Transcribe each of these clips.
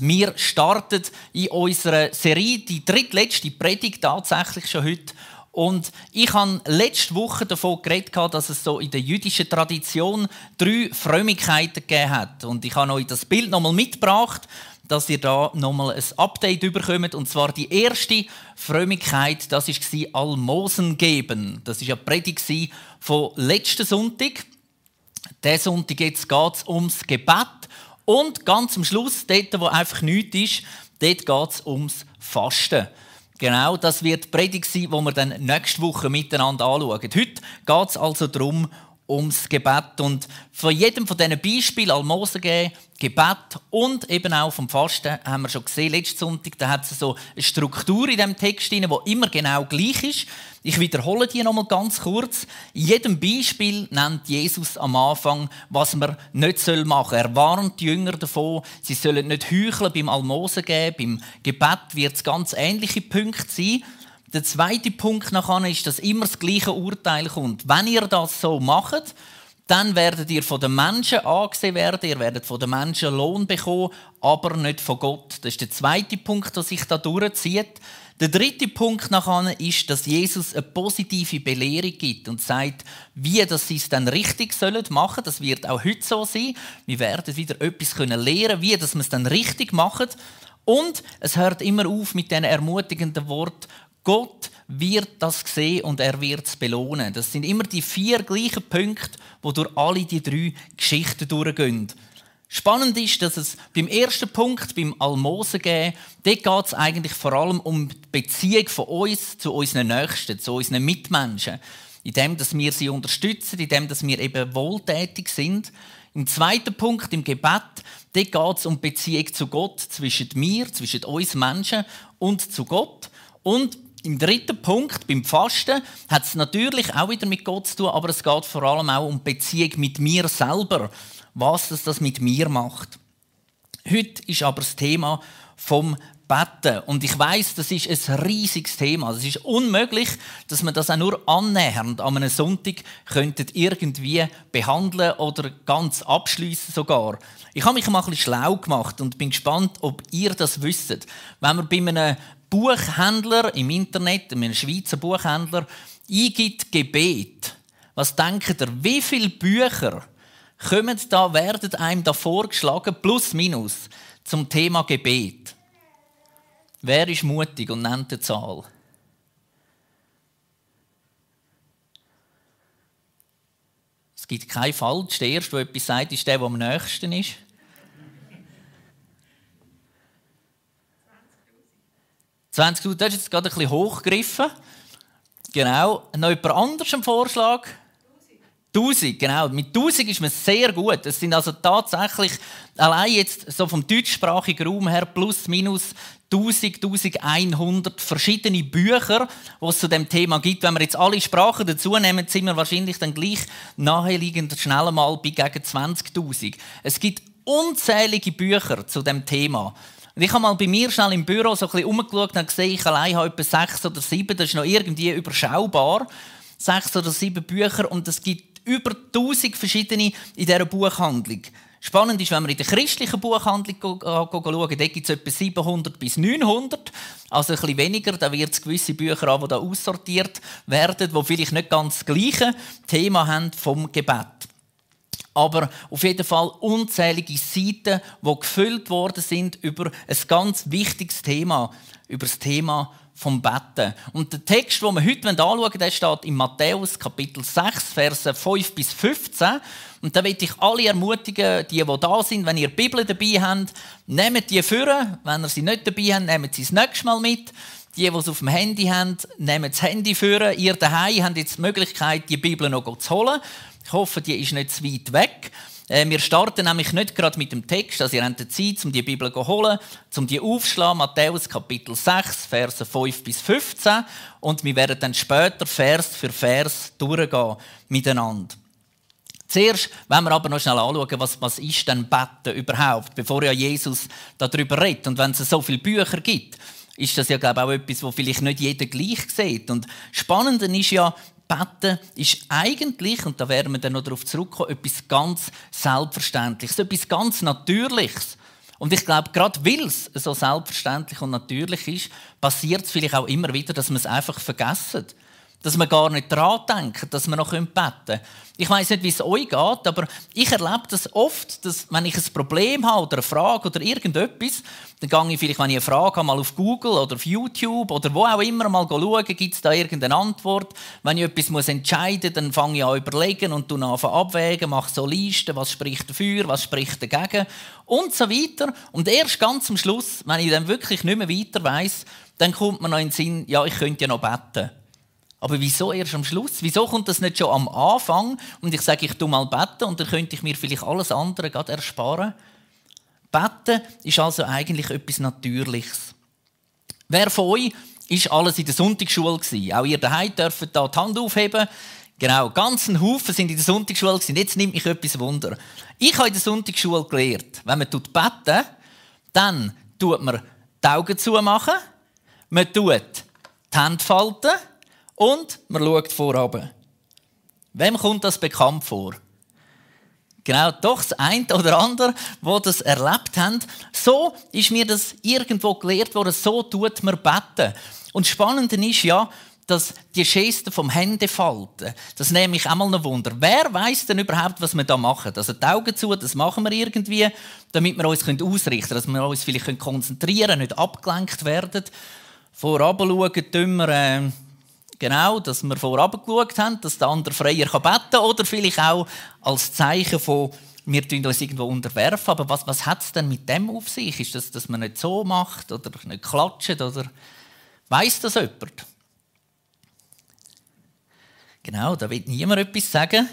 Wir starten in unserer Serie die drittletzte Predigt tatsächlich schon heute. Und ich habe letzte Woche davon geredet, dass es so in der jüdischen Tradition drei Frömmigkeiten gegeben hat. Und ich habe euch das Bild nochmal mitgebracht, dass ihr da nochmal ein Update bekommt. Und zwar die erste Frömmigkeit, das war Almosen geben. Das war ja Predigt von letzten Sonntag. Diesen Sonntag geht es ums Gebet. Und ganz am Schluss, dort, wo einfach nichts ist, dort geht es ums Fasten. Genau, das wird die Predigt sein, die wir dann nächste Woche miteinander anschauen. Heute geht es also darum, ums Gebet. Und von jedem von diesen Beispielen, Almosen geben, Gebet und eben auch vom Fasten, haben wir schon gesehen, letzten Sonntag, da hat es so eine Struktur in diesem Text, die immer genau gleich ist. Ich wiederhole die nochmal ganz kurz. In jedem Beispiel nennt Jesus am Anfang, was man nicht machen soll. Er warnt die Jünger davon, sie sollen nicht heucheln beim Almosen geben. Beim Gebet wird es ganz ähnliche Punkte sein. Der zweite Punkt nachher ist, dass immer das gleiche Urteil kommt. Wenn ihr das so macht, dann werdet ihr von den Menschen angesehen werden, ihr werdet von den Menschen Lohn bekommen, aber nicht von Gott. Das ist der zweite Punkt, der sich da durchzieht. Der dritte Punkt nachher ist, dass Jesus eine positive Belehrung gibt und sagt, wie das sie es dann richtig sollen machen. Das wird auch heute so sein. Wir werden wieder etwas können wie wir es dann richtig machen. Und es hört immer auf mit diesen ermutigenden Worten, Gott wird das sehen und er wird es belohnen. Das sind immer die vier gleichen Punkte, wo durch alle die drei Geschichten durchgehen. Spannend ist, dass es beim ersten Punkt, beim Almosen geben, dort geht es eigentlich vor allem um die Beziehung von uns zu unseren Nächsten, zu unseren Mitmenschen. In dem, dass wir sie unterstützen, in dem, dass wir eben wohltätig sind. Im zweiten Punkt, im Gebet, dort geht es um die Beziehung zu Gott, zwischen mir, zwischen uns Menschen und zu Gott. Und im dritten Punkt, beim Fasten, hat es natürlich auch wieder mit Gott zu tun, aber es geht vor allem auch um Beziehung mit mir selber, was das, das mit mir macht. Heute ist aber das Thema vom Betten. Und ich weiß, das ist ein riesiges Thema. Es ist unmöglich, dass man das auch nur annähernd an einem Sonntag könntet irgendwie behandeln oder ganz abschließen sogar. Ich habe mich mal ein bisschen schlau gemacht und bin gespannt, ob ihr das wisst. Wenn man bei einem Buchhändler im Internet, einem Schweizer Buchhändler, eingibt Gebet, was denkt ihr, wie viele Bücher kommen da, werden einem da vorgeschlagen, plus minus, zum Thema Gebet? Wer ist mutig und nennt eine Zahl? Es gibt keinen falsch. Der Erste, der etwas sagt, ist der, der am nächsten ist. 20'000, das ist jetzt gerade ein bisschen hochgegriffen. Genau. Noch jemand anderes einen Vorschlag? 1000, genau. Mit 1000 ist man sehr gut. Es sind also tatsächlich allein jetzt so vom deutschsprachigen Raum her plus minus 1000, 1100 verschiedene Bücher, die es zu dem Thema gibt. Wenn wir jetzt alle Sprachen dazu nehmen, sind wir wahrscheinlich dann gleich naheliegend schnell mal bei gegen 20.000. Es gibt unzählige Bücher zu dem Thema. Und ich habe mal bei mir schnell im Büro so ein bisschen umgeschaut und gesehen, ich allein habe etwa sechs oder sieben, das ist noch irgendwie überschaubar. Sechs oder sieben Bücher und es gibt über 1000 verschiedene in dieser Buchhandlung. Spannend ist, wenn wir in der christlichen Buchhandlung schauen, dort gibt es etwa 700 bis 900. Also ein bisschen weniger, da wird es gewisse Bücher haben, die da aussortiert werden, die vielleicht nicht ganz das gleiche Thema haben vom Gebet aber auf jeden Fall unzählige Seiten, die gefüllt worden sind über ein ganz wichtiges Thema, über das Thema vom Betten. Und der Text, den wir heute anschauen wollen, der steht in Matthäus Kapitel 6, Verse 5 bis 15. Und da möchte ich alle ermutigen, die, die da sind, wenn ihr die Bibel dabei habt, nehmt die führen. Wenn ihr sie nicht dabei habt, nehmt sie das nächste Mal mit. Die, die es auf dem Handy haben, nehmen das Handy führen. Ihr daheim habt jetzt die Möglichkeit, die Bibel noch zu holen. Ich hoffe, die ist nicht zu weit weg. Äh, wir starten nämlich nicht gerade mit dem Text, also ihr habt die Zeit, um die Bibel zu holen, um die aufzuschlagen, Matthäus Kapitel 6, Verse 5 bis 15. Und wir werden dann später Vers für Vers durchgehen miteinander. Zuerst wenn wir aber noch schnell anschauen, was, was ist denn Betten überhaupt, bevor ja Jesus darüber redet. Und wenn es so viele Bücher gibt, ist das ja glaube ich, auch etwas, wo vielleicht nicht jeder gleich sieht. Und spannend ist ja, Beten ist eigentlich, und da werden wir dann noch darauf zurückkommen, etwas ganz Selbstverständliches, etwas ganz Natürliches. Und ich glaube, gerade weil es so selbstverständlich und natürlich ist, passiert es vielleicht auch immer wieder, dass man es einfach vergessen dass man gar nicht daran denkt, dass man noch beten können. Ich weiß nicht, wie es euch geht, aber ich erlebe das oft, dass wenn ich ein Problem habe oder eine Frage oder irgendetwas, dann gehe ich vielleicht, wenn ich eine Frage habe, mal auf Google oder auf YouTube oder wo auch immer mal schauen, gibt es da irgendeine Antwort. Wenn ich etwas muss entscheiden muss, dann fange ich an überlegen und dann abwägen, mache so Listen, was spricht dafür, was spricht dagegen und so weiter. Und erst ganz am Schluss, wenn ich dann wirklich nicht mehr weiter weiß, dann kommt mir noch in den Sinn, ja, ich könnte ja noch beten. Aber wieso erst am Schluss? Wieso kommt das nicht schon am Anfang und ich sage, ich tu mal beten und dann könnte ich mir vielleicht alles andere gerade ersparen? Beten ist also eigentlich etwas Natürliches. Wer von euch ist alles in der Sonntagsschule? Auch ihr daheim dürft da die Hand aufheben. Genau, ganzen Haufen sind in der Sonntagsschule. Jetzt nimmt mich etwas Wunder. Ich habe in der Sonntagsschule gelernt, wenn man beten, dann tut man die Augen zumachen, man tut die Hände falten und man schaut vorab. Wem kommt das bekannt vor? Genau, doch das eine oder andere, wo das erlebt haben. So ist mir das irgendwo gelehrt worden, so tut man beten. Und spannend ist ja, dass die Geste vom Händefalten, das nehme ich auch mal ein Wunder. Wer weiß denn überhaupt, was wir da machen? Also die Augen zu, das machen wir irgendwie, damit wir uns ausrichten können, dass wir uns vielleicht konzentrieren können, nicht abgelenkt werden. Vorab schauen, tun wir, äh, Genau, dass wir vorab geschaut haben, dass der andere freier beten kann. Oder vielleicht auch als Zeichen von, wir tun uns irgendwo unterwerfen. Aber was, was hat es denn mit dem auf sich? Ist das, dass man nicht so macht oder nicht klatscht? Oder weiß das jemand? Genau, da wird niemand etwas sagen.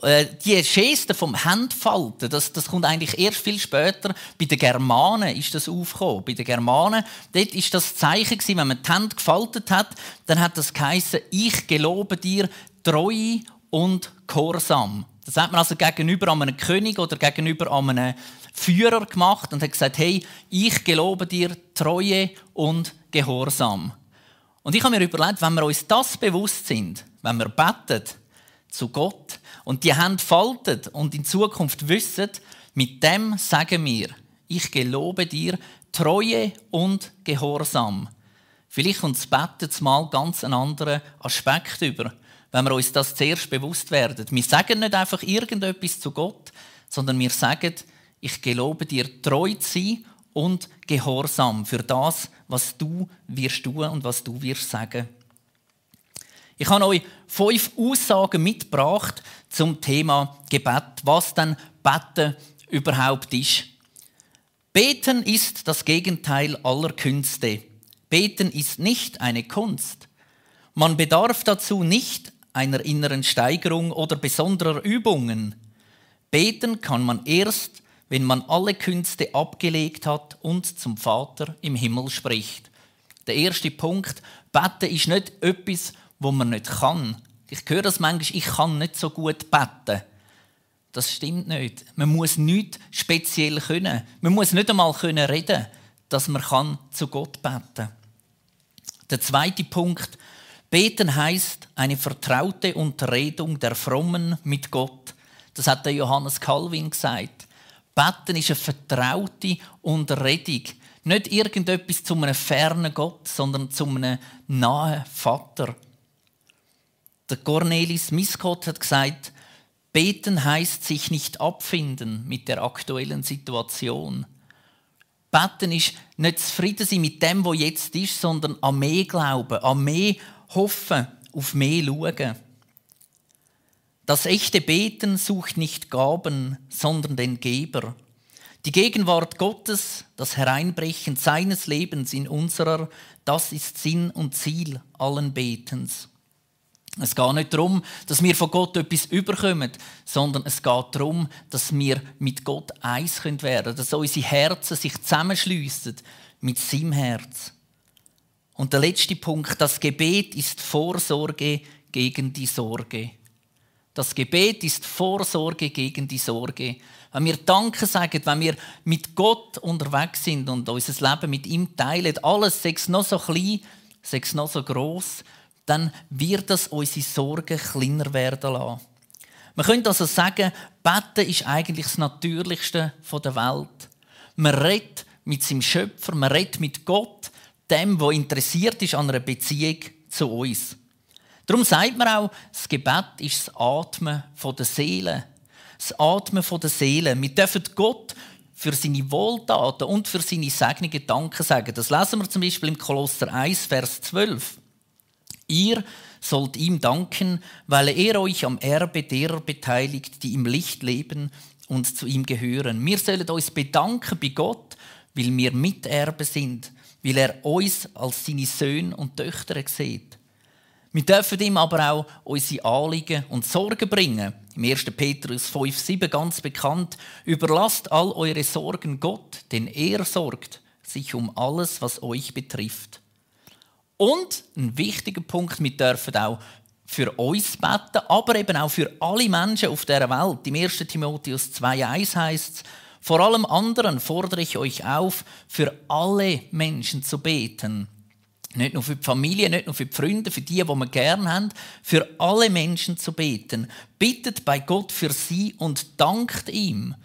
Äh, die Geste vom Handfalten, das, das kommt eigentlich erst viel später. Bei den Germanen ist das aufgekommen. Bei den Germanen, dort ist das Zeichen gewesen, wenn man die Hände gefaltet hat, dann hat das geheißen, ich gelobe dir Treue und Gehorsam. Das hat man also gegenüber einem König oder gegenüber einem Führer gemacht und hat gesagt, hey, ich gelobe dir Treue und Gehorsam. Und ich habe mir überlegt, wenn wir uns das bewusst sind, wenn wir beten zu Gott, und die Hand faltet und in Zukunft wissen, mit dem sagen wir, ich gelobe dir Treue und Gehorsam. Vielleicht kommt das Betten mal ganz einen anderen Aspekt über, wenn wir uns das zuerst bewusst werden. Wir sagen nicht einfach irgendetwas zu Gott, sondern wir sagen, ich gelobe dir treu zu sein und gehorsam für das, was du wirst tun und was du wirst sagen. Ich habe euch fünf Aussagen mitgebracht zum Thema Gebet, was denn Beten überhaupt ist. Beten ist das Gegenteil aller Künste. Beten ist nicht eine Kunst. Man bedarf dazu nicht einer inneren Steigerung oder besonderer Übungen. Beten kann man erst, wenn man alle Künste abgelegt hat und zum Vater im Himmel spricht. Der erste Punkt, Beten ist nicht etwas, wo man nicht kann. Ich höre das manchmal, ich kann nicht so gut beten. Das stimmt nicht. Man muss nichts speziell können. Man muss nicht einmal können reden, dass man kann zu Gott beten. Der zweite Punkt: Beten heißt eine vertraute Unterredung der Frommen mit Gott. Das hat der Johannes Calvin gesagt. Beten ist eine vertraute Unterredung. Nicht irgendetwas zu einem fernen Gott, sondern zu einem nahen Vater. Der Cornelis Miskot hat gesagt, beten heißt sich nicht abfinden mit der aktuellen Situation. Beten ist nicht zufrieden sein mit dem, was jetzt ist, sondern an mehr glauben, an mehr hoffen, auf mehr schauen. Das echte Beten sucht nicht Gaben, sondern den Geber. Die Gegenwart Gottes, das Hereinbrechen seines Lebens in unserer, das ist Sinn und Ziel allen Betens. Es geht nicht darum, dass wir von Gott etwas überkommen, sondern es geht darum, dass wir mit Gott eins werden können, dass unsere Herzen sich zusammenschliessen mit seinem Herz. Und der letzte Punkt, das Gebet ist Vorsorge gegen die Sorge. Das Gebet ist Vorsorge gegen die Sorge. Wenn wir Danke sagen, wenn wir mit Gott unterwegs sind und unser Leben mit ihm teilen, alles, sei noch so klein, sei noch so groß, dann wird das unsere Sorgen kleiner werden lassen. Man könnte also sagen, Beten ist eigentlich das Natürlichste der Welt. Man redet mit seinem Schöpfer, man redet mit Gott, dem, der interessiert ist an einer Beziehung zu uns. Darum sagt man auch, das Gebet ist das Atmen der Seele. Das Atmen der Seele. Wir dürfen Gott für seine Wohltaten und für seine Segnungen Danke sagen. Das lesen wir zum Beispiel im Kolosser 1, Vers 12. Ihr sollt ihm danken, weil er euch am Erbe derer beteiligt, die im Licht leben und zu ihm gehören. Wir sollen uns bedanken bei Gott, weil wir Miterbe sind, weil er uns als seine Söhne und Töchter sieht. Wir dürfen ihm aber auch unsere Anliegen und Sorgen bringen. Im 1. Petrus 5,7 ganz bekannt. Überlasst all eure Sorgen Gott, denn er sorgt sich um alles, was euch betrifft. Und ein wichtiger Punkt, wir dürfen auch für uns beten, aber eben auch für alle Menschen auf der Welt. Im 1. Timotheus 2,1 heißt es, vor allem anderen fordere ich euch auf, für alle Menschen zu beten. Nicht nur für die Familie, nicht nur für die Freunde, für die, die wir gerne haben, für alle Menschen zu beten. Bittet bei Gott für sie und dankt ihm.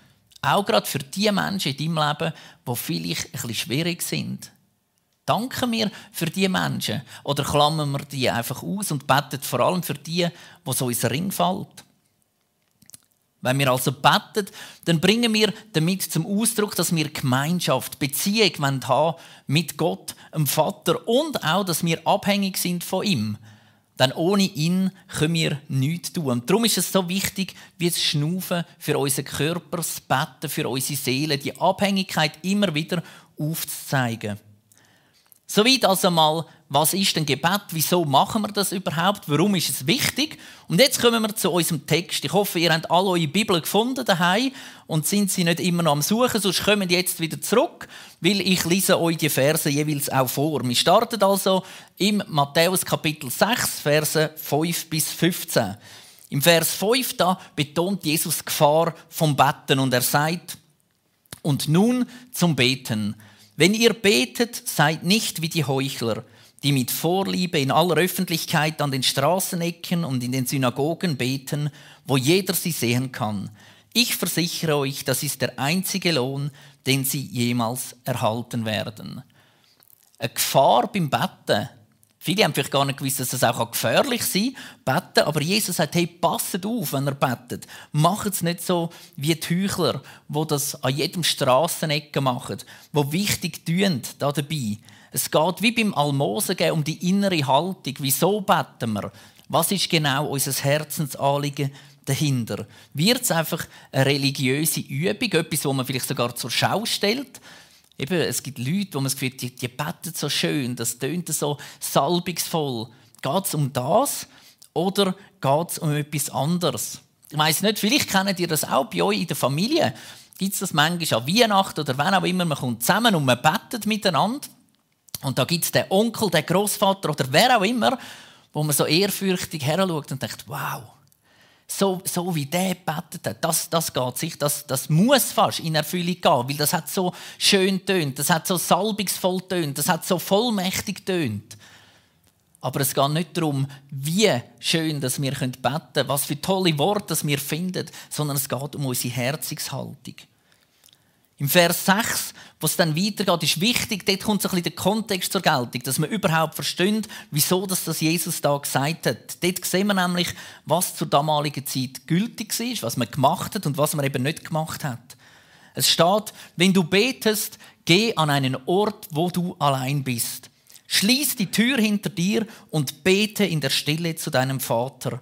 Auch gerade für die Menschen in deinem Leben, die vielleicht ein bisschen schwierig sind. Danken wir für die Menschen oder klammern wir die einfach aus und beten vor allem für die, wo so ins Ring fällt? Wenn wir also beten, dann bringen wir damit zum Ausdruck, dass wir Gemeinschaft, Beziehung haben mit Gott, dem Vater und auch, dass wir abhängig sind von ihm. Denn ohne ihn können wir nichts tun. Und darum ist es so wichtig, wie das Schnaufen für unseren Körper, das Betten für unsere Seele, die Abhängigkeit immer wieder aufzuzeigen. Soweit also mal, was ist denn Gebet? Wieso machen wir das überhaupt? Warum ist es wichtig? Und jetzt kommen wir zu unserem Text. Ich hoffe, ihr habt alle eure Bibel gefunden daheim und sind sie nicht immer noch am Suchen, sonst kommen jetzt wieder zurück, weil ich lese euch die Verse jeweils auch vor. Wir starten also im Matthäus Kapitel 6, Verse 5 bis 15. Im Vers 5 da betont Jesus die Gefahr vom Betten und er sagt, und nun zum Beten. Wenn ihr betet, seid nicht wie die Heuchler, die mit Vorliebe in aller Öffentlichkeit an den Straßenecken und in den Synagogen beten, wo jeder sie sehen kann. Ich versichere euch, das ist der einzige Lohn, den sie jemals erhalten werden. Eine Gefahr beim Betten Viele haben vielleicht gar nicht gewusst, dass es auch gefährlich sein kann, beten. Aber Jesus sagt, hey, passet auf, wenn ihr betet. Macht es nicht so wie die Heuchler, die das an jedem Strassenecke machen, die wichtig tun da dabei. Es geht wie beim Almosen um die innere Haltung. Wieso beten wir? Was ist genau unser Herzensanliegen dahinter? Wird es einfach eine religiöse Übung, etwas, wo man vielleicht sogar zur Schau stellt? Eben, es gibt Leute, wo man das Gefühl die, die beten so schön, das tönt so salbungsvoll. Geht es um das oder geht es um etwas anderes? Ich weiß nicht, vielleicht kennt ihr das auch bei euch in der Familie. Gibt es das manchmal an Weihnachten oder wenn auch immer, man kommt zusammen und man betet miteinander. Und da gibt es den Onkel, den Großvater oder wer auch immer, wo man so ehrfürchtig heranschaut und denkt, wow, so, so wie der betet hat, das, das geht sich, das, das muss fast in Erfüllung gehen, weil das hat so schön tönt, das hat so salbungsvoll tönt, das hat so vollmächtig tönt. Aber es geht nicht darum, wie schön dass wir beten können, was für tolle Worte wir finden, sondern es geht um unsere Herzungshaltung. Im Vers 6, wo es dann weitergeht, ist wichtig, dort kommt so ein bisschen der Kontext zur Geltung, dass man überhaupt versteht, wieso das, das Jesus da gesagt hat. Dort sehen wir nämlich, was zur damaligen Zeit gültig ist, was man gemacht hat und was man eben nicht gemacht hat. Es steht, wenn du betest, geh an einen Ort, wo du allein bist. Schließ die Tür hinter dir und bete in der Stille zu deinem Vater.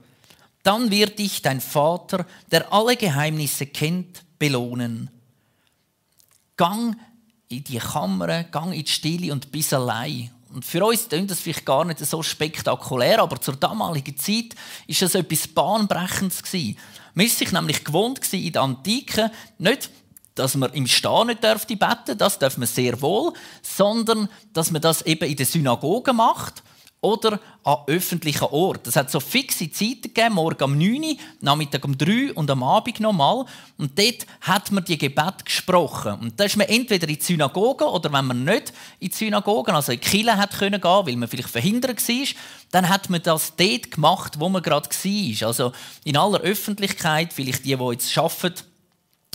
Dann wird dich dein Vater, der alle Geheimnisse kennt, belohnen. Gang in die Kammer, gang in die Stille und bist allein. Und für uns klingt das vielleicht gar nicht so spektakulär, aber zur damaligen Zeit ist das etwas Bahnbrechendes. Man ist sich nämlich gewohnt in der Antike, nicht, dass man im Stehen nicht dürfte beten, das darf man sehr wohl, sondern dass man das eben in der Synagoge macht oder an öffentlichen Orten. Es hat so fixe Zeiten gegeben, morgen um 9 Uhr, Nachmittag um 3 Uhr und am Abend nochmal. Und dort hat man die Gebet gesprochen. Und da ist man entweder in die Synagoge oder wenn man nicht in die Synagoge, also in die Kirche hat können gehen, weil man vielleicht verhindert war, dann hat man das dort gemacht, wo man gerade war. Also in aller Öffentlichkeit, vielleicht die, die jetzt arbeiten,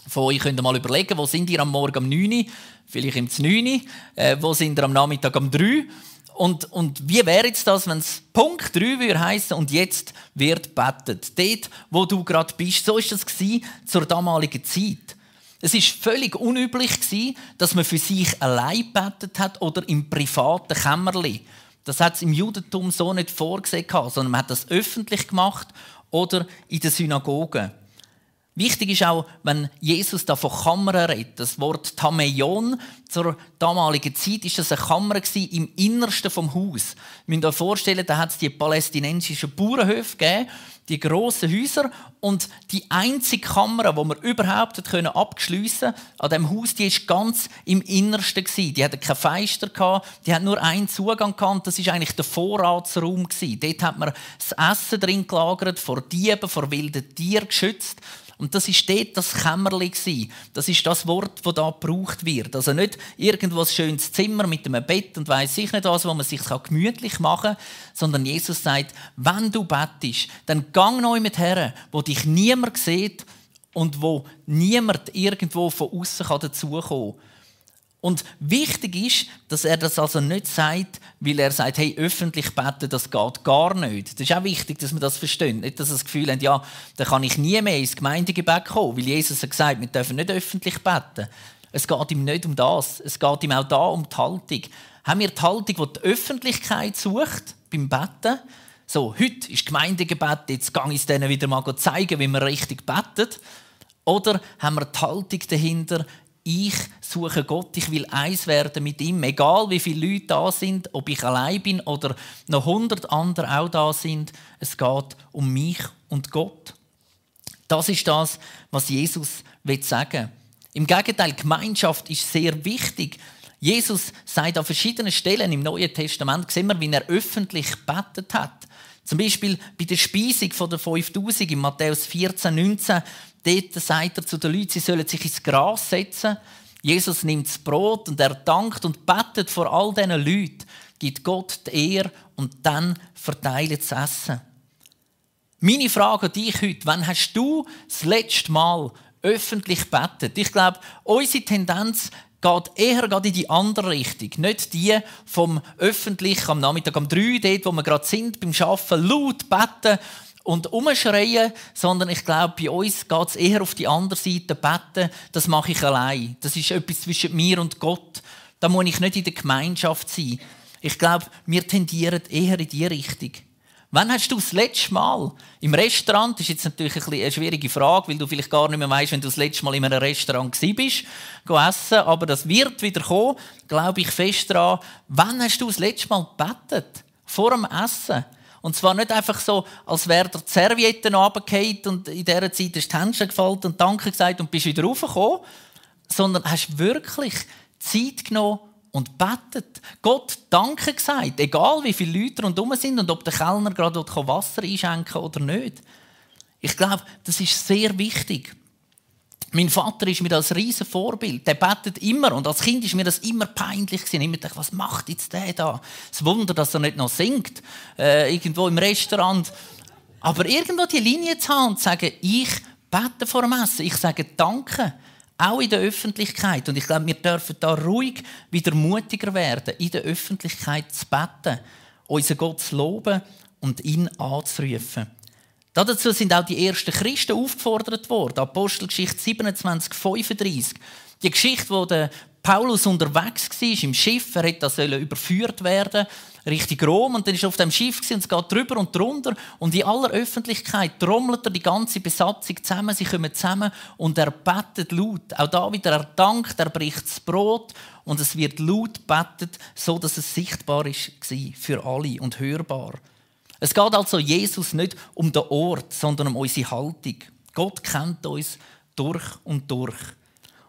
von euch könnt ihr mal überlegen, wo sind ihr am Morgen um 9 Uhr, vielleicht im 9 Uhr, äh, wo sind ihr am Nachmittag um 3 Uhr. Und, und wie wäre jetzt das, wenn es Punkt 3 würde heißen und jetzt wird betet? Dort, wo du gerade bist. So ist das zur damaligen Zeit. Es ist völlig unüblich dass man für sich allein betet hat oder im privaten Kämmerli. Das hat es im Judentum so nicht vorgesehen, sondern man hat das öffentlich gemacht oder in der Synagoge. Wichtig ist auch, wenn Jesus da von Kammern redet. Das Wort Tameion zur damaligen Zeit ist das eine Kammer im Innersten vom Haus. Wir müssen euch vorstellen, da hat es die palästinensischen Bauernhöfe gegeben, die grossen Häuser und die einzige Kammer, die man überhaupt können abschliessen an dem Haus, die ist ganz im Innersten Die hatte keine Fenster die hat nur einen Zugang gehabt. Das ist eigentlich der Vorratsraum Dort hat man das Essen drin gelagert, vor Dieben, vor wilden Tieren geschützt. Und das ist dort das Kämmerli Das ist das Wort, das da gebraucht wird. Also nicht irgendwo ein schönes Zimmer mit einem Bett und weiß ich nicht was, wo man sich gemütlich machen kann, sondern Jesus sagt, wenn du bettest, dann gang neu mit her, wo dich niemand sieht und wo niemand irgendwo von außen dazukommen kann. Und wichtig ist, dass er das also nicht sagt, weil er sagt, hey, öffentlich beten, das geht gar nicht. Das ist auch wichtig, dass man das versteht. Nicht, dass er das Gefühl hat, ja, dann kann ich nie mehr ins Gemeindegebet kommen, weil Jesus hat gesagt, wir dürfen nicht öffentlich beten. Es geht ihm nicht um das. Es geht ihm auch da um die Haltung. Haben wir die Haltung, die die Öffentlichkeit sucht beim Beten? So, heute ist Gemeindegebet, jetzt gehe ich es denen wieder mal zeigen, wie man richtig betet. Oder haben wir die Haltung dahinter, ich suche Gott, ich will eins werden mit ihm, egal wie viele Leute da sind, ob ich allein bin oder noch hundert andere auch da sind. Es geht um mich und Gott. Das ist das, was Jesus sagen will. Im Gegenteil, Gemeinschaft ist sehr wichtig. Jesus sagt an verschiedenen Stellen im Neuen Testament, sehen wir, wie er öffentlich betet hat. Zum Beispiel bei der Speisung der 5000 in Matthäus 14, 19 Dort sagt er zu den Leuten, sie sollen sich ins Gras setzen. Jesus nimmt das Brot und er dankt und betet vor all diesen Leuten, gibt Gott die Ehre und dann verteilt das Essen. Meine Frage an dich heute, wann hast du das letzte Mal öffentlich betet? Ich glaube, unsere Tendenz geht eher in die andere Richtung. Nicht die vom öffentlich am Nachmittag um drei, dort wo wir gerade sind, beim Arbeiten, laut beten und umschreien, sondern ich glaube, bei uns geht es eher auf die andere Seite, beten, das mache ich allein. Das ist etwas zwischen mir und Gott. Da muss ich nicht in der Gemeinschaft sein. Ich glaube, wir tendieren eher in diese Richtung. Wann hast du das letzte Mal im Restaurant, das ist jetzt natürlich eine schwierige Frage, weil du vielleicht gar nicht mehr weißt, wenn du das letzte Mal in einem Restaurant bist, essen, aber das wird wieder kommen, glaube ich fest daran. Wann hast du das letzte Mal gebetet? Vor dem Essen? Und zwar nicht einfach so, als wäre der Serviette runtergefallen und in dieser Zeit ist die Hände gefallen und Danke gesagt und bist wieder raufgekommen, sondern hast wirklich Zeit genommen und betet. Gott Danke gesagt, egal wie viele Leute rundherum sind und ob der Kellner gerade Wasser einschenken oder nicht. Ich glaube, das ist sehr wichtig. Mein Vater ist mir das riesen Vorbild. Der betet immer und als Kind ist mir das immer peinlich gewesen. Immer dachte, was macht jetzt der da? Das Wunder, dass er nicht noch singt äh, irgendwo im Restaurant. Aber irgendwo die Linie zu haben und zu sagen, ich bete vor dem Essen, ich sage Danke, auch in der Öffentlichkeit. Und ich glaube, wir dürfen da ruhig wieder mutiger werden, in der Öffentlichkeit zu beten, unseren Gott zu loben und ihn anzurufen. Dazu sind auch die ersten Christen aufgefordert worden. Apostelgeschichte 27, 35. Die Geschichte, wo der Paulus unterwegs war im Schiff, er hätte überführt werden Richtung Rom und dann ist er auf dem Schiff und es geht drüber und drunter und in aller Öffentlichkeit trommelt er die ganze Besatzung zusammen, sie kommen zusammen und er betet laut. Auch da wieder er dankt, er bricht das Brot und es wird laut betet, so dass es sichtbar ist für alle und hörbar. Es geht also Jesus nicht um den Ort, sondern um unsere Haltung. Gott kennt uns durch und durch.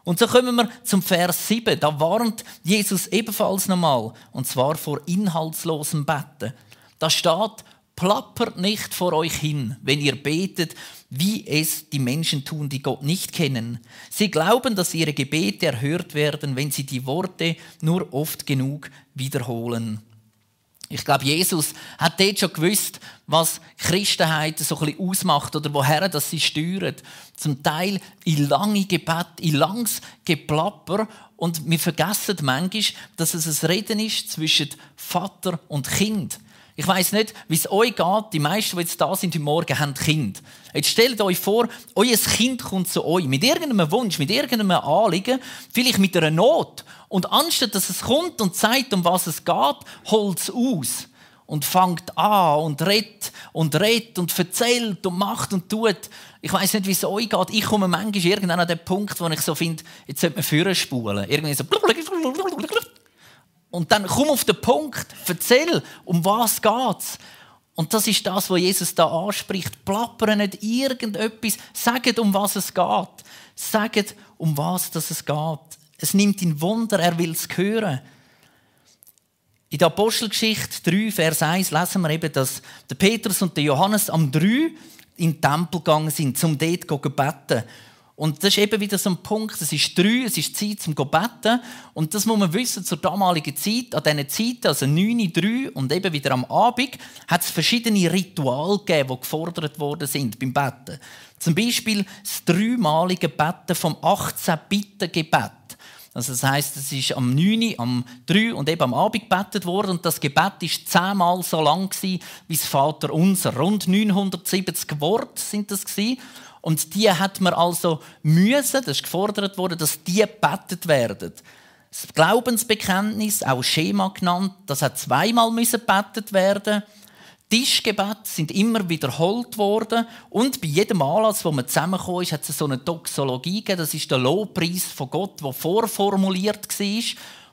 Und so kommen wir zum Vers 7. Da warnt Jesus ebenfalls nochmal, und zwar vor inhaltslosem Betten. Da steht, plappert nicht vor euch hin, wenn ihr betet, wie es die Menschen tun, die Gott nicht kennen. Sie glauben, dass ihre Gebete erhört werden, wenn sie die Worte nur oft genug wiederholen. Ich glaube, Jesus hat dort schon gewusst, was Christenheit so ein bisschen ausmacht oder woher das sie steuert. Zum Teil in lange Gebet, in langes Geplapper. Und wir vergessen manchmal, dass es ein Reden ist zwischen Vater und Kind. Ich weiß nicht, wie es euch geht. Die meisten, die jetzt da sind heute Morgen, haben Kind. Jetzt stellt euch vor, euer Kind kommt zu euch mit irgendeinem Wunsch, mit irgendeinem Anliegen, vielleicht mit einer Not. Und anstatt dass es kommt und zeigt, um was es geht, holt es aus und fängt an und redet und redet und erzählt und macht und tut. Ich weiß nicht, wie es euch geht. Ich komme manchmal irgendwann an den Punkt, wo ich so finde, jetzt sollte man führen spulen. Irgendwie so. Und dann komm auf den Punkt, erzähl, um was geht's. Und das ist das, was Jesus da anspricht. Plappern nicht irgendetwas. Sagt, um was es geht. Sagt, um was es geht. Es nimmt ihn Wunder, er will es hören. In der Apostelgeschichte 3, Vers 1 lesen wir eben, dass der Petrus und der Johannes am 3 in den Tempel gegangen sind, um dort zu beten. Und das ist eben wieder so ein Punkt, es ist drei, es ist Zeit zum Beten. Und das muss man wissen, zur damaligen Zeit, an diesen Zeiten, also 9, 3 und eben wieder am Abend, hat es verschiedene Rituale gegeben, die gefordert worden sind beim Betten. Zum Beispiel das dreimalige Betten vom 18-Bitten-Gebet. Also das heißt, es ist am 9., am 3 und eben am Abend gebetet worden und das Gebet ist zehnmal so lang wie das Vater Unser. Rund 970 Worte sind das gewesen. Und die hat man also müssen, das ist gefordert worden, dass die gebetet werden. Das Glaubensbekenntnis, auch Schema genannt, das hat zweimal müssen gebetet werden. Tischgebet sind immer wiederholt worden und bei jedem Anlass, wo man zusammengekommen ist, hat es so eine Doxologie gegeben. Das ist der Lobpreis von Gott, der vorformuliert war,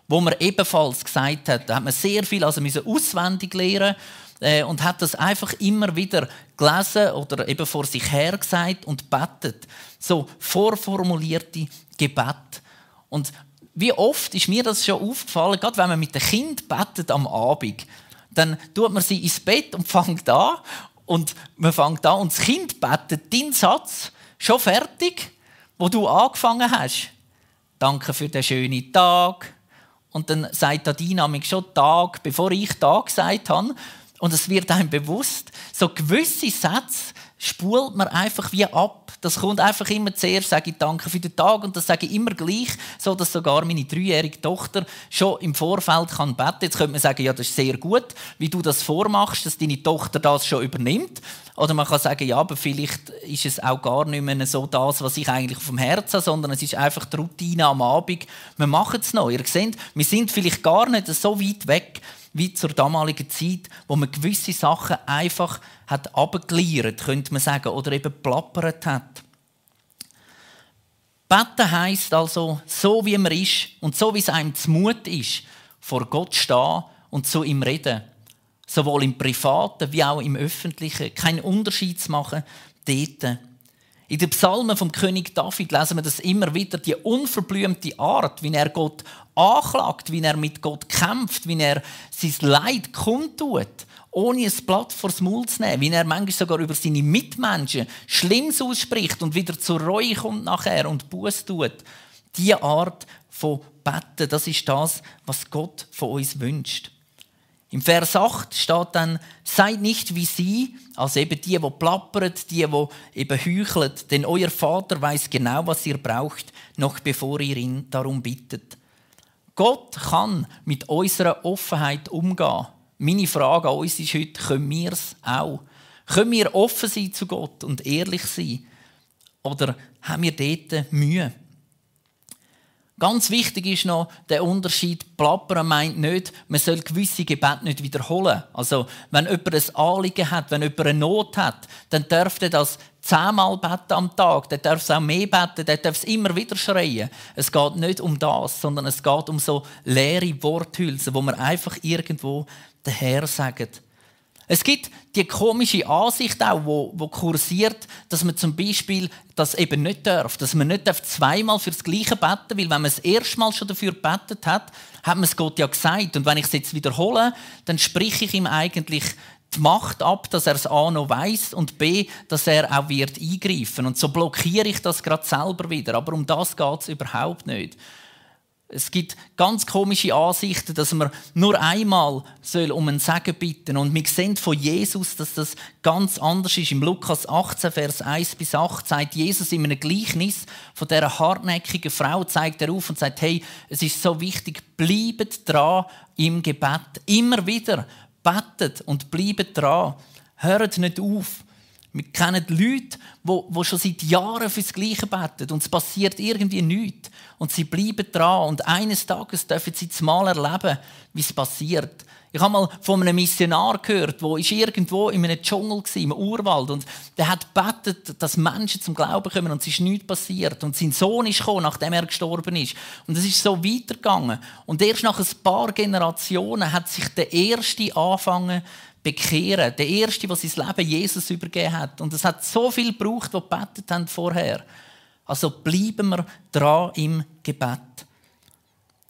wo man ebenfalls gesagt hat, da hat man sehr viel also auswendig lernen äh, und hat das einfach immer wieder gelesen oder eben vor sich her gesagt und betet. So vorformulierte Gebet. Und wie oft ist mir das schon aufgefallen, gerade wenn man mit dem Kind betet am Abend dann tut man sie ins Bett und fängt an. Und man fängt an und das Kind betet deinen Satz schon fertig, wo du angefangen hast. Danke für den schönen Tag. Und dann sagt der Dynamik schon Tag, bevor ich Tag gesagt habe. Und es wird einem bewusst, so gewisse Sätze spult man einfach wie ab das kommt einfach immer zuerst, sage ich Danke für den Tag und das sage ich immer gleich, so dass sogar meine dreijährige Tochter schon im Vorfeld kann beten. Jetzt könnte man sagen, ja, das ist sehr gut, wie du das vormachst, dass deine Tochter das schon übernimmt. Oder man kann sagen, ja, aber vielleicht ist es auch gar nicht mehr so das, was ich eigentlich auf dem Herzen habe, sondern es ist einfach die Routine am Abend. Wir machen es noch. Ihr seht, wir sind vielleicht gar nicht so weit weg wie zur damaligen Zeit, wo man gewisse Sachen einfach hat abgeliert, könnte man sagen, oder eben plappert hat. Beten heisst also, so wie man ist und so wie es einem zumut ist, vor Gott stehen und zu ihm reden. Sowohl im Privaten wie auch im Öffentlichen. Keinen Unterschied zu machen dort. In den Psalmen vom König David lesen wir das immer wieder, die unverblümte Art, wie er Gott anklagt, wie er mit Gott kämpft, wie er sein Leid kundtut, ohne ein Blatt vors Maul zu nehmen, wie er manchmal sogar über seine Mitmenschen Schlimmes ausspricht und wieder zur Reue kommt nachher und Buß tut. Diese Art von Betten, das ist das, was Gott von uns wünscht. Im Vers 8 steht dann, seid nicht wie sie, also eben die, die plappern, die, die eben heucheln, denn euer Vater weiß genau, was ihr braucht, noch bevor ihr ihn darum bittet. Gott kann mit unserer Offenheit umgehen. Meine Frage an uns ist heute, können wir es auch? Können wir offen sein zu Gott und ehrlich sein? Oder haben wir dort Mühe? Ganz wichtig ist noch der Unterschied. Plappern meint nicht, man soll gewisse Gebete nicht wiederholen. Also, wenn jemand ein Anliegen hat, wenn jemand eine Not hat, dann dürfte das zehnmal beten am Tag. Dann darf es auch mehr beten, dann darf es immer wieder schreien. Es geht nicht um das, sondern es geht um so leere Worthülsen, wo man einfach irgendwo daher sagt. Es gibt die komische Ansicht auch, wo, wo kursiert, dass man zum Beispiel das eben nicht darf, dass man nicht zweimal für das Gleiche beten, weil wenn man das erste Mal schon dafür betet hat, hat man es Gott ja gesagt und wenn ich es jetzt wiederhole, dann spreche ich ihm eigentlich die Macht ab, dass er es A noch weiß und B, dass er auch wird eingreifen und so blockiere ich das gerade selber wieder. Aber um das geht es überhaupt nicht. Es gibt ganz komische Ansichten, dass man nur einmal soll um einen Segen bitten Und wir sehen von Jesus, dass das ganz anders ist. Im Lukas 18, Vers 1 bis 8 sagt Jesus in einem Gleichnis von dieser hartnäckigen Frau, zeigt er auf und sagt, hey, es ist so wichtig, bleibt dran im Gebet. Immer wieder betet und bleibt dran. Hört nicht auf. Wir kennen Leute, die, schon seit Jahren fürs Gleiche beten und es passiert irgendwie nichts. Und sie bleiben dran und eines Tages dürfen sie mal erleben, wie es passiert. Ich habe mal von einem Missionar gehört, der irgendwo in einem Dschungel war, im Urwald, und der hat betet, dass Menschen zum Glauben kommen und es ist nichts passiert. Und sein Sohn ist gekommen, nachdem er gestorben ist. Und es ist so weitergegangen. Und erst nach ein paar Generationen hat sich der Erste angefangen bekehren. Der Erste, der sein Leben Jesus übergeben hat. Und es hat so viel gebraucht, die gebetet haben vorher. Also bleiben wir dran im Gebet.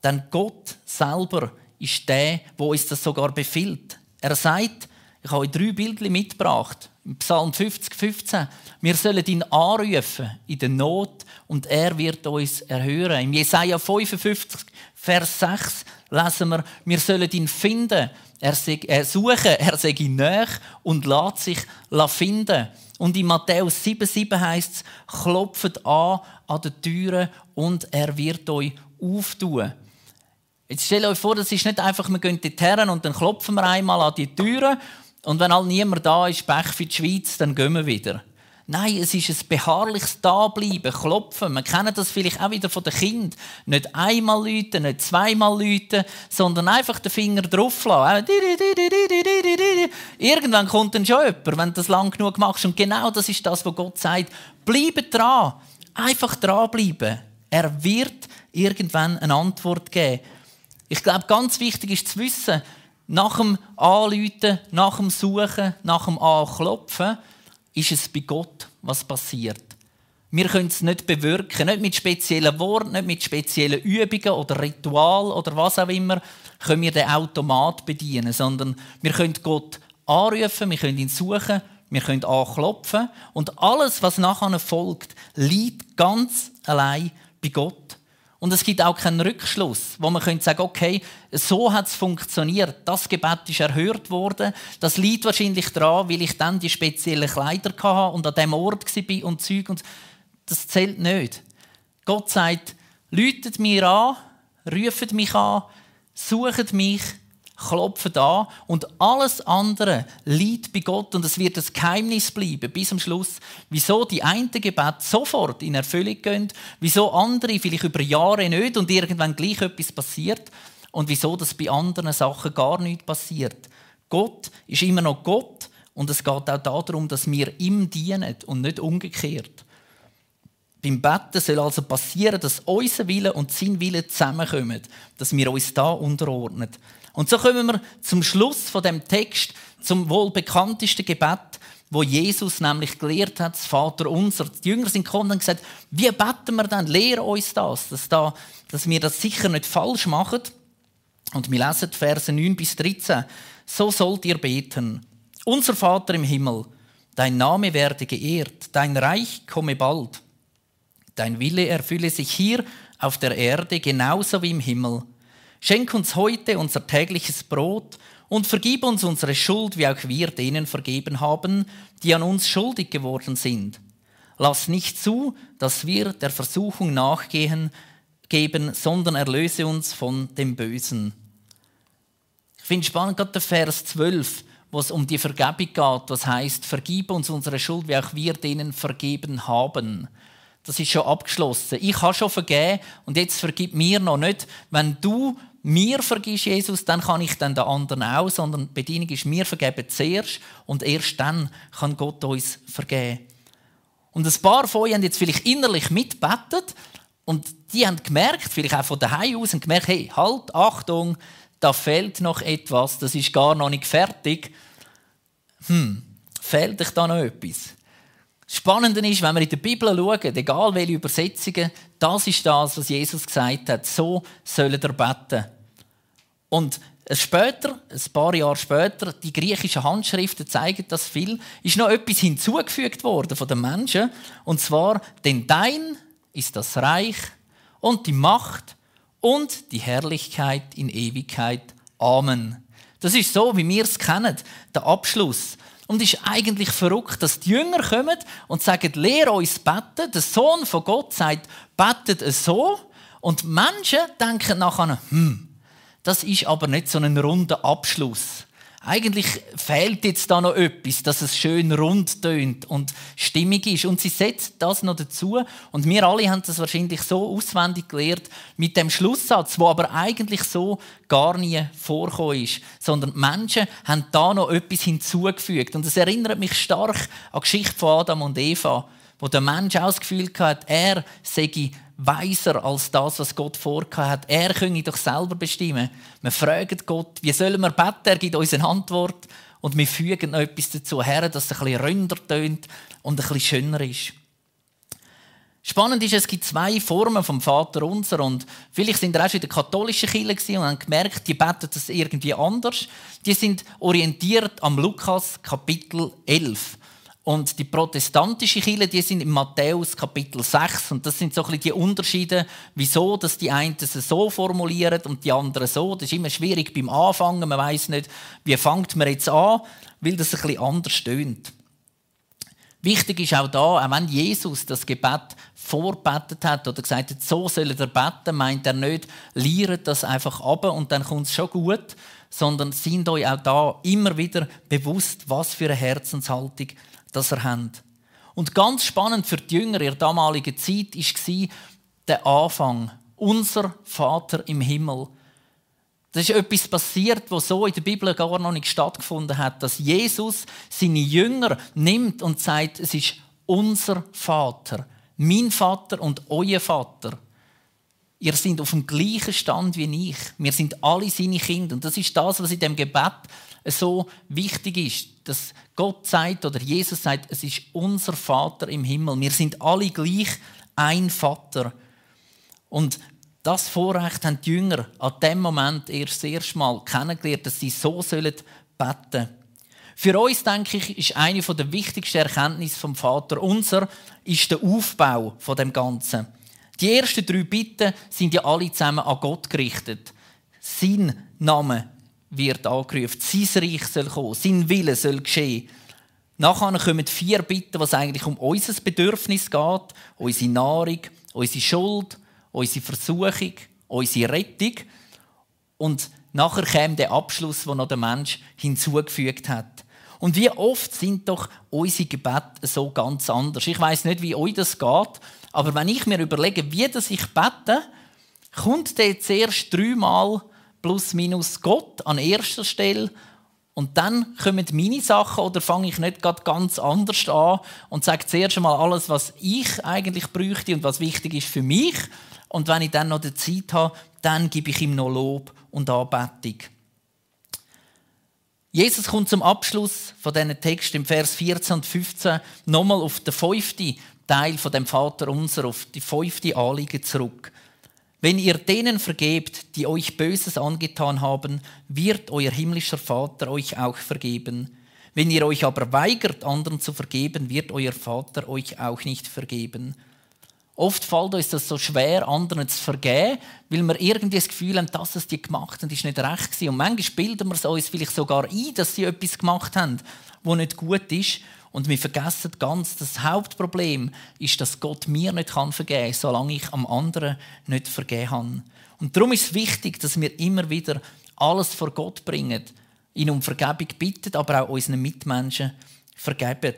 Denn Gott selber ist der, wo uns das sogar befiehlt. Er sagt, ich habe euch drei Bildchen mitgebracht. Im Psalm 50, 15. Wir sollen ihn anrufen in der Not und er wird uns erhören. Im Jesaja 55, Vers 6 lesen wir, wir sollen ihn finden er, er suchen, er sei näher und lässt sich finden. Und in Matthäus 7,7 heißt es, klopft an an den Türen und er wird euch auftun. Jetzt stellt euch vor, das ist nicht einfach, wir gehen dorthin und dann klopfen wir einmal an die Türen und wenn halt niemand da ist, Pech für die Schweiz, dann gehen wir wieder. Nein, es ist ein beharrliches Dableiben, Klopfen. Man kennt das vielleicht auch wieder von den Kindern. Nicht einmal läuten, nicht zweimal läuten, sondern einfach den Finger drauf lassen. Irgendwann kommt dann schon jemand, wenn du das lang genug machst. Und genau das ist das, was Gott sagt. Bleibe dran. Einfach dranbleiben. Er wird irgendwann eine Antwort geben. Ich glaube, ganz wichtig ist zu wissen, nach dem Anläuten, nach dem Suchen, nach dem Anklopfen, ist es bei Gott, was passiert. Wir können es nicht bewirken, nicht mit speziellen Worten, nicht mit speziellen Übungen oder Ritual oder was auch immer, können wir den Automat bedienen, sondern wir können Gott anrufen, wir können ihn suchen, wir können anklopfen und alles, was nachher folgt, liegt ganz allein bei Gott. Und es gibt auch keinen Rückschluss, wo man könnte sagen, okay, so hat es funktioniert. Das Gebet ist erhört worden. Das liegt wahrscheinlich daran, weil ich dann die speziellen Kleider hatte und an dem Ort war und Zeug. Und das zählt nicht. Gott sagt, läutet mir an, ruft mich an, sucht mich klopfen an und alles andere liegt bei Gott und es wird ein Geheimnis bleiben bis zum Schluss. Wieso die einen Gebet sofort in Erfüllung gehen, wieso andere vielleicht über Jahre nicht und irgendwann gleich etwas passiert und wieso das bei anderen Sachen gar nicht passiert. Gott ist immer noch Gott und es geht auch darum, dass wir ihm dienen und nicht umgekehrt. Beim Betten soll also passieren, dass unser Wille und sein Wille zusammenkommen, dass wir uns da unterordnen. Und so kommen wir zum Schluss von dem Text, zum wohl bekanntesten Gebet, wo Jesus nämlich gelehrt hat, das Vater unser. Die Jünger sind gekommen und gesagt, wie beten wir dann? Lehre uns das, dass, da, dass wir das sicher nicht falsch machen. Und wir lesen Verse 9 bis 13. So sollt ihr beten. Unser Vater im Himmel, dein Name werde geehrt, dein Reich komme bald. Dein Wille erfülle sich hier auf der Erde genauso wie im Himmel. Schenk uns heute unser tägliches Brot und vergib uns unsere Schuld, wie auch wir denen vergeben haben, die an uns schuldig geworden sind. Lass nicht zu, dass wir der Versuchung nachgehen, geben, sondern erlöse uns von dem Bösen. Ich finde spannend gerade der Vers 12, wo es um die Vergebung geht, was heißt, vergib uns unsere Schuld, wie auch wir denen vergeben haben das ist schon abgeschlossen. Ich habe schon vergeben und jetzt vergib mir noch nicht. Wenn du mir vergibst, Jesus, dann kann ich dann den anderen auch, sondern die Bedienung ist, mir vergeben zuerst und erst dann kann Gott uns vergeben. Und ein paar von euch haben jetzt vielleicht innerlich mitbettet und die haben gemerkt, vielleicht auch von daheim aus, haben gemerkt, hey, halt, Achtung, da fehlt noch etwas, das ist gar noch nicht fertig. Hm, fehlt euch da noch etwas? Spannende ist, wenn wir in der Bibel schauen, egal welche Übersetzungen, das ist das, was Jesus gesagt hat. So sollen ihr beten. Und später, ein paar Jahre später, die griechischen Handschriften zeigen das viel, ist noch etwas hinzugefügt worden von den Menschen. Und zwar, denn dein ist das Reich und die Macht und die Herrlichkeit in Ewigkeit. Amen. Das ist so, wie wir es kennen, der Abschluss. Und es ist eigentlich verrückt, dass die Jünger kommen und sagen, lehr uns beten. Der Sohn von Gott sagt, betet so. Und Menschen denken nachher, hm, das ist aber nicht so ein runder Abschluss. Eigentlich fehlt jetzt da noch etwas, dass es schön rund tönt und stimmig ist. Und sie setzt das noch dazu. Und wir alle haben das wahrscheinlich so auswendig gelernt mit dem Schlusssatz, wo aber eigentlich so gar nie vorkommen ist. Sondern die Menschen haben da noch etwas hinzugefügt. Und es erinnert mich stark an die Geschichte von Adam und Eva, wo der Mensch auch das Gefühl hat, er sei weiser als das, was Gott vorgehabt hat. Er könne doch selber bestimmen. Wir fragen Gott, wie sollen wir beten? Er gibt uns eine Antwort und wir fügen noch etwas dazu her, dass es ein bisschen ründer tönt und ein bisschen schöner ist. Spannend ist, es gibt zwei Formen vom Vater unser und vielleicht sind ihr auch schon in der katholischen Kirche und haben gemerkt, die beten das irgendwie anders. Die sind orientiert am Lukas Kapitel 11. Und die protestantische Kirche, die sind in Matthäus Kapitel 6. Und das sind so ein bisschen die Unterschiede, wieso dass die einen es so formulieren und die anderen so. Das ist immer schwierig beim Anfangen. Man weiß nicht, wie fängt man jetzt an, weil das ein bisschen anders stöhnt. Wichtig ist auch da, auch wenn Jesus das Gebet vorbetet hat oder gesagt hat, so soll er beten, meint er nicht, liert das einfach ab und dann kommt es schon gut, sondern sind euch auch da immer wieder bewusst, was für eine Herzenshaltung das er hat. Und ganz spannend für die Jünger in der damaligen Zeit war der Anfang. Unser Vater im Himmel. Das ist etwas passiert, was so in der Bibel gar noch nicht stattgefunden hat, dass Jesus seine Jünger nimmt und sagt, es ist unser Vater, mein Vater und euer Vater. Ihr seid auf dem gleichen Stand wie ich. Wir sind alle seine Kinder. Und das ist das, was in dem Gebet so wichtig ist, dass Gott sagt oder Jesus sagt, es ist unser Vater im Himmel. Wir sind alle gleich ein Vater. Und das Vorrecht haben die Jünger an dem Moment erst das erste Mal kennengelernt, dass sie so sollen beten. Für uns denke ich, ist eine der wichtigsten Erkenntnisse vom Vater unser ist der Aufbau von dem Ganzen. Die ersten drei Bitten sind ja alle zusammen an Gott gerichtet. Sein Name wird angerufen. Sein Reich soll kommen, sein Wille soll geschehen. Nachher kommen vier Bitten, was eigentlich um unser Bedürfnis geht, unsere Nahrung, unsere Schuld, unsere Versuchung, unsere Rettung. Und nachher kommt der Abschluss, den noch der Mensch hinzugefügt hat. Und wie oft sind doch unsere Gebete so ganz anders. Ich weiß nicht, wie euch das geht, aber wenn ich mir überlege, wie das ich bete, kommt der zuerst dreimal plus minus Gott an erster Stelle und dann kommen meine Sachen oder fange ich nicht ganz anders an und sage zuerst einmal alles, was ich eigentlich bräuchte und was wichtig ist für mich. Und wenn ich dann noch die Zeit habe, dann gebe ich ihm noch Lob und Anbetung. Jesus kommt zum Abschluss von diesen Text im Vers 14 und 15 nochmal auf den fünften Teil von dem Vater unser, auf die fünfte Anliege zurück. Wenn ihr denen vergebt, die euch Böses angetan haben, wird euer himmlischer Vater euch auch vergeben. Wenn ihr euch aber weigert, anderen zu vergeben, wird euer Vater euch auch nicht vergeben. Oft fällt uns das so schwer, anderen zu vergeben, weil wir irgendwie das Gefühl haben, dass es die gemacht haben, ist nicht recht gewesen. Und manchmal bilden wir es uns vielleicht sogar ein, dass sie etwas gemacht haben, wo nicht gut ist. Und wir vergessen ganz, das Hauptproblem ist, dass Gott mir nicht vergeben kann, solange ich am anderen nicht vergeben habe. Und darum ist es wichtig, dass wir immer wieder alles vor Gott bringen, ihn um Vergebung bitten, aber auch unseren Mitmenschen vergeben.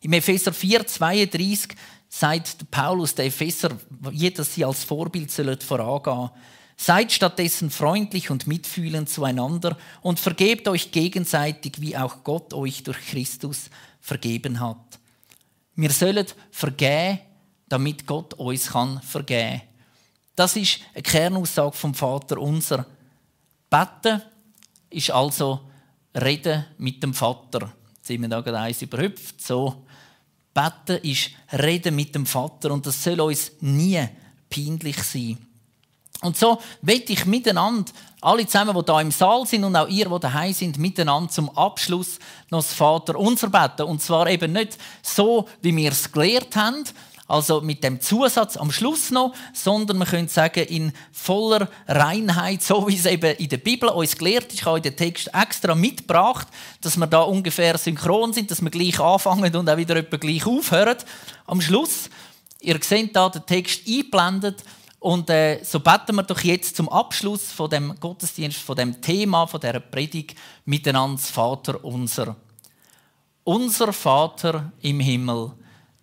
Im Epheser 4, 32 sagt Paulus, der Epheser, jeder sie als Vorbild vorangehen Seid stattdessen freundlich und mitfühlend zueinander und vergebt euch gegenseitig, wie auch Gott euch durch Christus vergeben hat. Wir sollen vergeben, damit Gott uns kann vergeben. Das ist eine Kernaussage vom Vater unser. Beten ist also Reden mit dem Vater. Jetzt sind wir da gerade eins überhüpft. So. Beten ist Reden mit dem Vater und das soll uns nie peinlich sein. Und so wette ich miteinander, alle zusammen, die da im Saal sind und auch ihr, die daheim sind, miteinander zum Abschluss noch das Vater unser beten. Und zwar eben nicht so, wie wir es gelehrt haben, also mit dem Zusatz am Schluss noch, sondern man könnte sagen, in voller Reinheit, so wie es eben in der Bibel uns gelehrt ist. Ich habe den Text extra mitgebracht, dass wir da ungefähr synchron sind, dass wir gleich anfangen und auch wieder etwa gleich aufhören. Am Schluss, ihr seht da den Text eingeblendet, und äh, so beten wir doch jetzt zum Abschluss von dem Gottesdienst, von dem Thema, von der Predigt miteinander, Vater unser. Unser Vater im Himmel,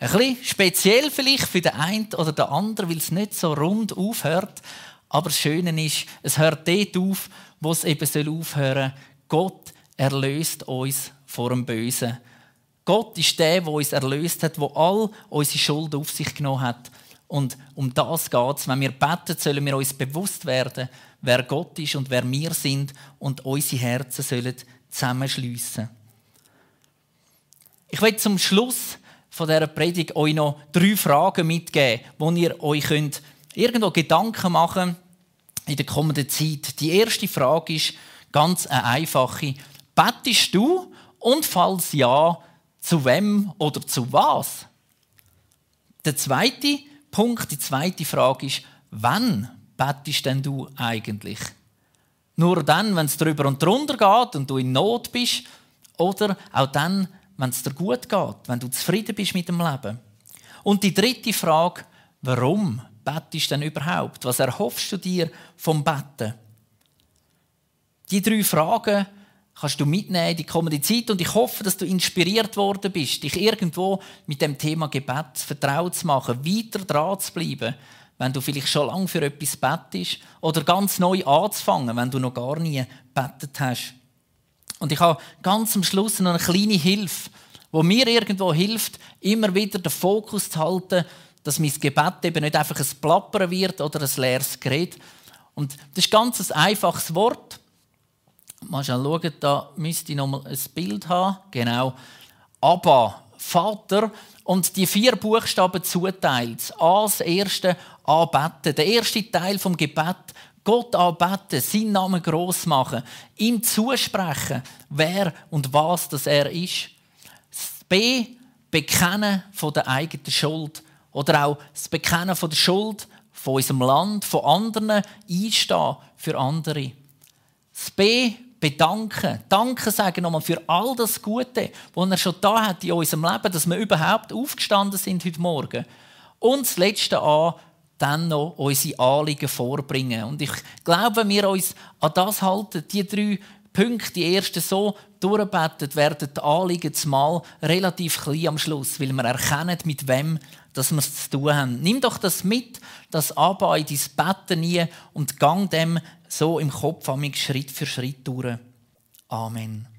Ein bisschen speziell vielleicht für den einen oder den anderen, weil es nicht so rund aufhört. Aber das Schöne ist, es hört dort auf, wo es eben aufhören soll. Gott erlöst uns vor dem Bösen. Gott ist der, der uns erlöst hat, der all unsere Schuld auf sich genommen hat. Und um das geht es. Wenn wir beten, sollen wir uns bewusst werden, wer Gott ist und wer wir sind und unsere Herzen sollen zusammenschliessen. Ich will zum Schluss von dieser Predigt euch noch drei Fragen mitgeben, wo ihr euch könnt irgendwo Gedanken machen in der kommenden Zeit. Die erste Frage ist ganz eine einfache. Bettest du? Und falls ja, zu wem oder zu was? Der zweite Punkt, die zweite Frage ist, wann bettest denn du eigentlich? Nur dann, wenn es drüber und drunter geht und du in Not bist, oder auch dann, wenn es dir gut geht, wenn du zufrieden bist mit dem Leben. Und die dritte Frage, warum bettest du denn überhaupt? Was erhoffst du dir vom Betten? Die drei Fragen kannst du mitnehmen in die kommende Zeit und ich hoffe, dass du inspiriert worden bist, dich irgendwo mit dem Thema Gebet vertraut zu machen, weiter dran zu bleiben, wenn du vielleicht schon lange für etwas bettest oder ganz neu anzufangen, wenn du noch gar nie bettet hast. Und ich habe ganz am Schluss noch eine kleine Hilfe, wo mir irgendwo hilft, immer wieder den Fokus zu halten, dass mein Gebet eben nicht einfach ein Plappern wird oder ein leeres Gerät. Und das ist ganz ein einfaches Wort. Mal schauen, da müsste ich noch mal ein Bild haben. Genau. Abba, Vater. Und die vier Buchstaben zuteilt. A, das erste, anbeten. Der erste Teil vom Gebet, Gott anbeten, seinen Namen groß machen, ihm zusprechen, wer und was das er ist. Das B, Bekennen von der eigenen Schuld. Oder auch das Bekennen von der Schuld von unserem Land, von anderen, einstehen für andere. Das B, bedanken. Danke sagen nochmal für all das Gute, was er schon da hat in unserem Leben, dass wir überhaupt aufgestanden sind heute Morgen. Und das Letzte an, dann noch unsere Anliegen vorbringen. Und ich glaube, wenn wir uns an das halten, die drei Punkte, die ersten so durchbeten, werden die Anliegen zumal relativ klein am Schluss, weil wir erkennen, mit wem dass wir es zu tun haben. Nimm doch das mit, das Abba in dein Betten nie und gang dem so im Kopf Schritt für Schritt durch. Amen.